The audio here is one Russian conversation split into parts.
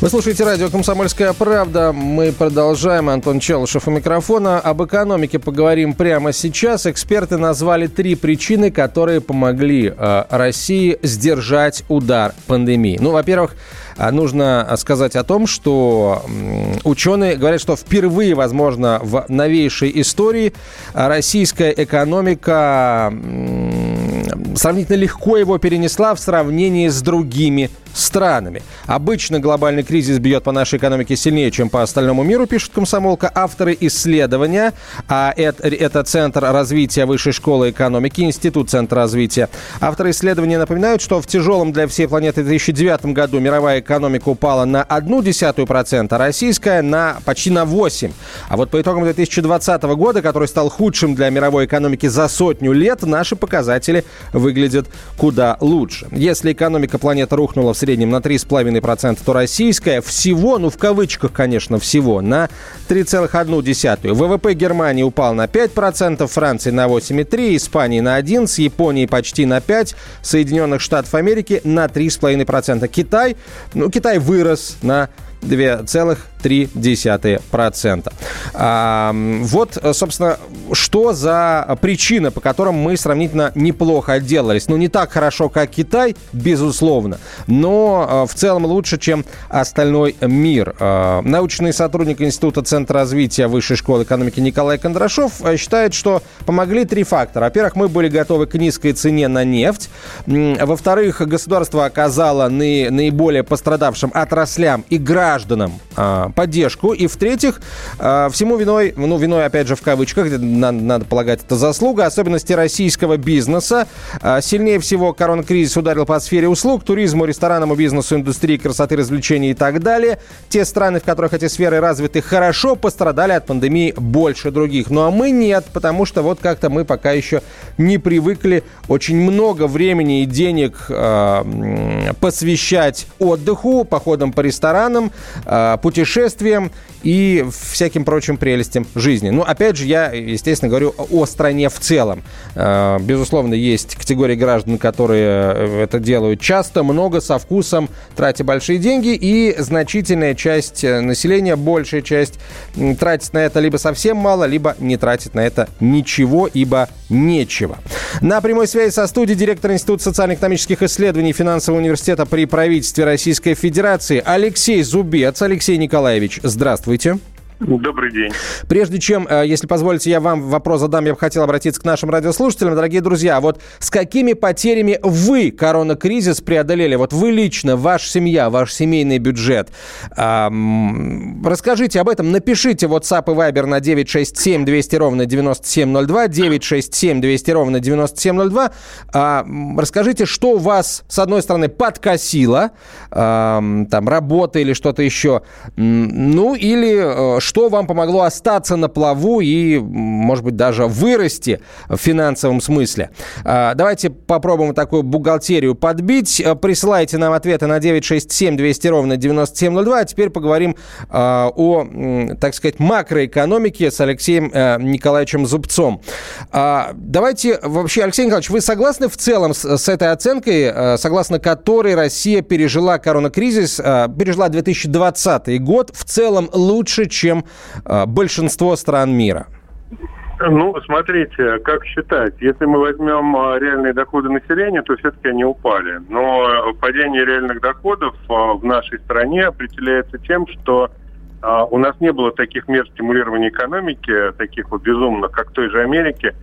Вы слушаете радио «Комсомольская правда». Мы продолжаем. Антон Челышев у микрофона. Об экономике поговорим прямо сейчас. Эксперты назвали три причины, которые помогли э, России сдержать удар пандемии. Ну, во-первых, э, нужно сказать о том, что ученые говорят, что впервые, возможно, в новейшей истории российская экономика сравнительно легко его перенесла в сравнении с другими странами. Обычно глобальный кризис бьет по нашей экономике сильнее, чем по остальному миру, пишет комсомолка. Авторы исследования, а это, это Центр развития Высшей школы экономики, Институт Центра развития. Авторы исследования напоминают, что в тяжелом для всей планеты 2009 году мировая экономика упала на 0,1%, а российская на почти на 8%. А вот по итогам 2020 года, который стал худшим для мировой экономики за сотню лет, наши показатели выглядят куда лучше. Если экономика планеты рухнула в среднем на 3,5%, то российская всего, ну в кавычках, конечно, всего, на 3,1%. ВВП Германии упал на 5%, Франции на 8,3%, Испании на 11%, Японии почти на 5%, Соединенных Штатов Америки на 3,5%. Китай, ну Китай вырос на 2,3%. А, вот, собственно, что за причина, по которым мы сравнительно неплохо отделались. Ну, не так хорошо, как Китай, безусловно, но а, в целом лучше, чем остальной мир. А, научный сотрудник Института Центра развития Высшей школы экономики Николай Кондрашов а, считает, что помогли три фактора. Во-первых, мы были готовы к низкой цене на нефть. Во-вторых, государство оказало наи- наиболее пострадавшим отраслям и гражданам поддержку. И в-третьих, а, всему виной, ну, виной, опять же, в кавычках, надо, полагать, это заслуга, особенности российского бизнеса. А, Сильнее всего коронакризис ударил по сфере услуг, туризму, ресторанному бизнесу, индустрии красоты, развлечений и так далее. Те страны, в которых эти сферы развиты хорошо, пострадали от пандемии больше других. Ну а мы нет, потому что вот как-то мы пока еще не привыкли очень много времени и денег м, посвящать отдыху, походам по ресторанам, путешествиям и всяким прочим прелестям жизни. Ну, опять же, я, естественно, говорю о стране в целом. А, Безусловно, есть категории граждан, которые э, это делают часто, много, со вкусом, тратя большие деньги, и значительная часть э, населения, большая часть, тратит на это либо совсем мало, либо не тратит на это ничего, ибо нечего. На прямой связи со студией директор Института социально-экономических исследований Финансового университета при правительстве Российской Федерации Алексей Зубец. Алексей Николаевич, здравствуйте. Добрый день. Прежде чем, э, если позволите, я вам вопрос задам, я бы хотел обратиться к нашим радиослушателям. Дорогие друзья, вот с какими потерями вы коронакризис преодолели? Вот вы лично, ваша семья, ваш семейный бюджет. Расскажите об этом, напишите WhatsApp и Viber на 967 200 ровно 9702, 967 200 ровно 9702. А, Расскажите, что у вас, с одной стороны, подкосило, ам, там, работа или что-то еще, ну, или э, что вам помогло остаться на плаву и, может быть, даже вырасти в финансовом смысле. А, Давайте попробуем такую бухгалтерию подбить. Э, Присылайте нам ответы на 967 200 ровно 9702. А теперь поговорим а, о, так сказать, макроэкономике с Алексеем э, Николаевичем Зубцом. А, Давайте вообще, Алексей Николаевич, вы согласны в целом с, этой оценкой, э, согласно которой Россия пережила коронакризис, пережила 2020 год в целом лучше, чем э, большинство стран мира? Ну, смотрите, как считать. Если мы возьмем а, реальные доходы населения, то все-таки они упали. Но падение реальных доходов а, в нашей стране определяется тем, что у нас не было таких мер стимулирования экономики, таких вот безумных, как в той же Америке,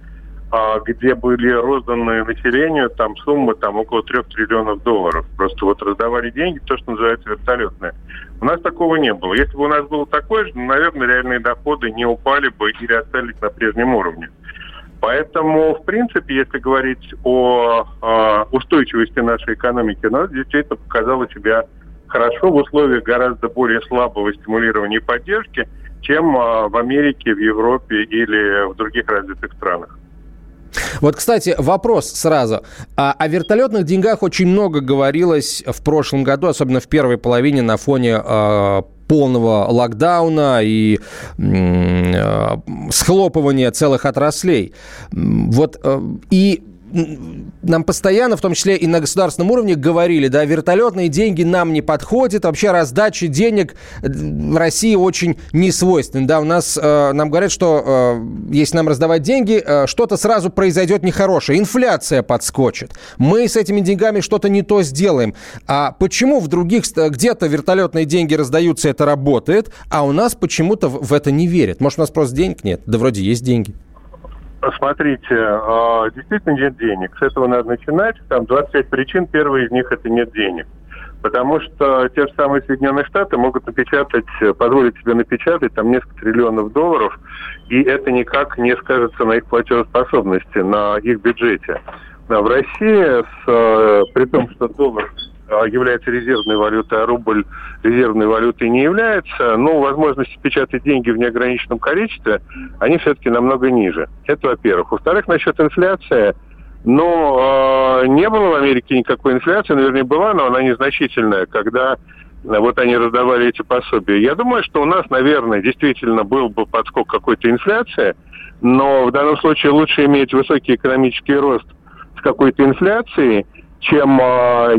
где были розданы населению там суммы там около трех триллионов долларов. Просто вот раздавали деньги, то, что называется вертолетные. У нас такого не было. Если бы у нас было такое же, ну, наверное, реальные доходы не упали бы или остались на прежнем уровне. Поэтому, в принципе, если говорить о э, устойчивости нашей экономики, она действительно показала себя хорошо в условиях гораздо более слабого стимулирования и поддержки. чем в Америке, в Европе или в других развитых странах. Вот, кстати, вопрос сразу. А, о вертолетных деньгах очень много говорилось в прошлом году, особенно в первой половине на фоне э, полного локдауна и э, схлопывания целых отраслей. Вот э, и нам постоянно, в том числе и на государственном уровне, говорили, да, вертолетные деньги нам не подходят, вообще раздача денег в России очень не свойственна. Да, у нас, э, нам говорят, что э, если нам раздавать деньги, э, что-то сразу произойдет нехорошее, инфляция подскочит. Мы с этими деньгами что-то не то сделаем. А почему в других, где-то вертолетные деньги раздаются, это работает, а у нас почему-то в это не верят? Может, у нас просто денег нет? Да вроде есть деньги. Смотрите, а, действительно нет денег. С этого надо начинать. Там 25 причин. Первая из них – это нет денег. Потому что те же самые Соединенные Штаты могут напечатать, позволить себе напечатать там несколько триллионов долларов, и это никак не скажется на их платежеспособности, на их бюджете. В России, с, э, при том, что доллар является резервной валютой, а рубль резервной валютой не является, ну, возможности печатать деньги в неограниченном количестве, они все-таки намного ниже. Это во-первых. Во-вторых, насчет инфляции, ну, э, не было в Америке никакой инфляции, наверное, была, но она незначительная, когда вот они раздавали эти пособия. Я думаю, что у нас, наверное, действительно был бы подскок какой-то инфляции, но в данном случае лучше иметь высокий экономический рост с какой-то инфляцией, чем э,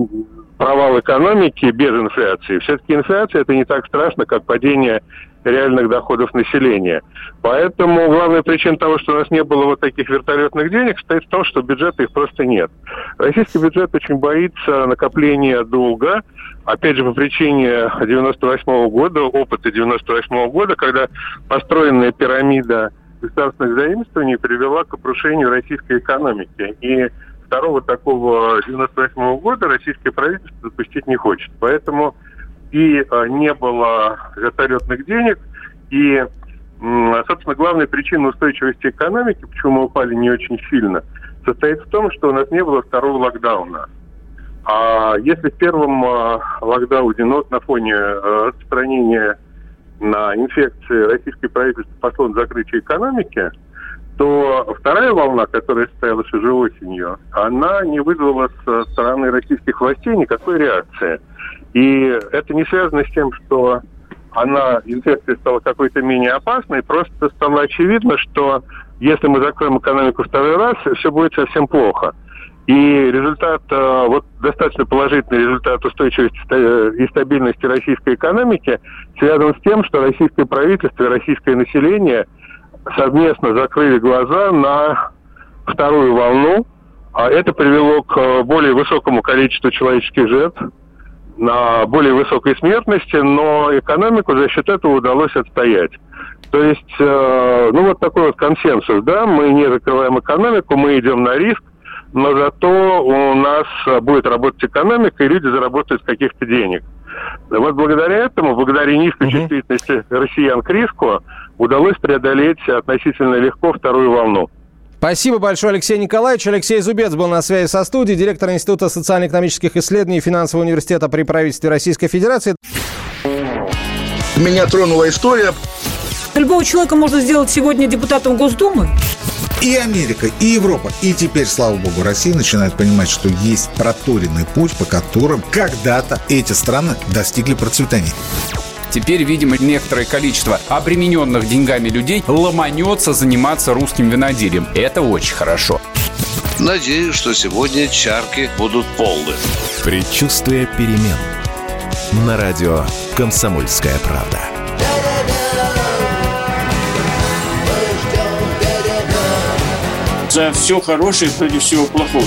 провал экономики без инфляции. Все-таки инфляция это не так страшно, как падение реальных доходов населения. Поэтому главная причина того, что у нас не было вот таких вертолетных денег, стоит в том, что бюджета их просто нет. Российский бюджет очень боится накопления долга, опять же, по причине 98 -го года, опыта 98 -го года, когда построенная пирамида государственных заимствований привела к обрушению российской экономики. И второго такого 98 года российское правительство допустить не хочет. Поэтому и а, не было вертолетных денег, и, собственно, главная причина устойчивости экономики, почему мы упали не очень сильно, состоит в том, что у нас не было второго локдауна. А если в первом а, локдауне, ну, на фоне а, распространения на инфекции российское правительство пошло на закрытие экономики, то вторая волна, которая состоялась уже осенью, она не вызвала со стороны российских властей никакой реакции. И это не связано с тем, что она, инфекция стала какой-то менее опасной, просто стало очевидно, что если мы закроем экономику второй раз, все будет совсем плохо. И результат, э, вот достаточно положительный результат устойчивости и стабильности российской экономики связан с тем, что российское правительство и российское население – совместно закрыли глаза на вторую волну. А это привело к более высокому количеству человеческих жертв, на более высокой смертности, но экономику за счет этого удалось отстоять. То есть, э, ну вот такой вот консенсус, да, мы не закрываем экономику, мы идем на риск, но зато у нас будет работать экономика, и люди заработают каких-то денег. Вот благодаря этому, благодаря низкой чувствительности россиян к риску, удалось преодолеть относительно легко вторую волну. Спасибо большое, Алексей Николаевич. Алексей Зубец был на связи со студией, директор Института социально-экономических исследований Финансового университета при правительстве Российской Федерации. Меня тронула история. Любого человека можно сделать сегодня депутатом Госдумы. И Америка, и Европа, и теперь, слава богу, Россия начинает понимать, что есть проторенный путь, по которым когда-то эти страны достигли процветания. Теперь, видимо, некоторое количество обремененных деньгами людей ломанется заниматься русским виноделием. Это очень хорошо. Надеюсь, что сегодня чарки будут полны. Предчувствие перемен. На радио «Комсомольская правда». За все хорошее против всего плохого.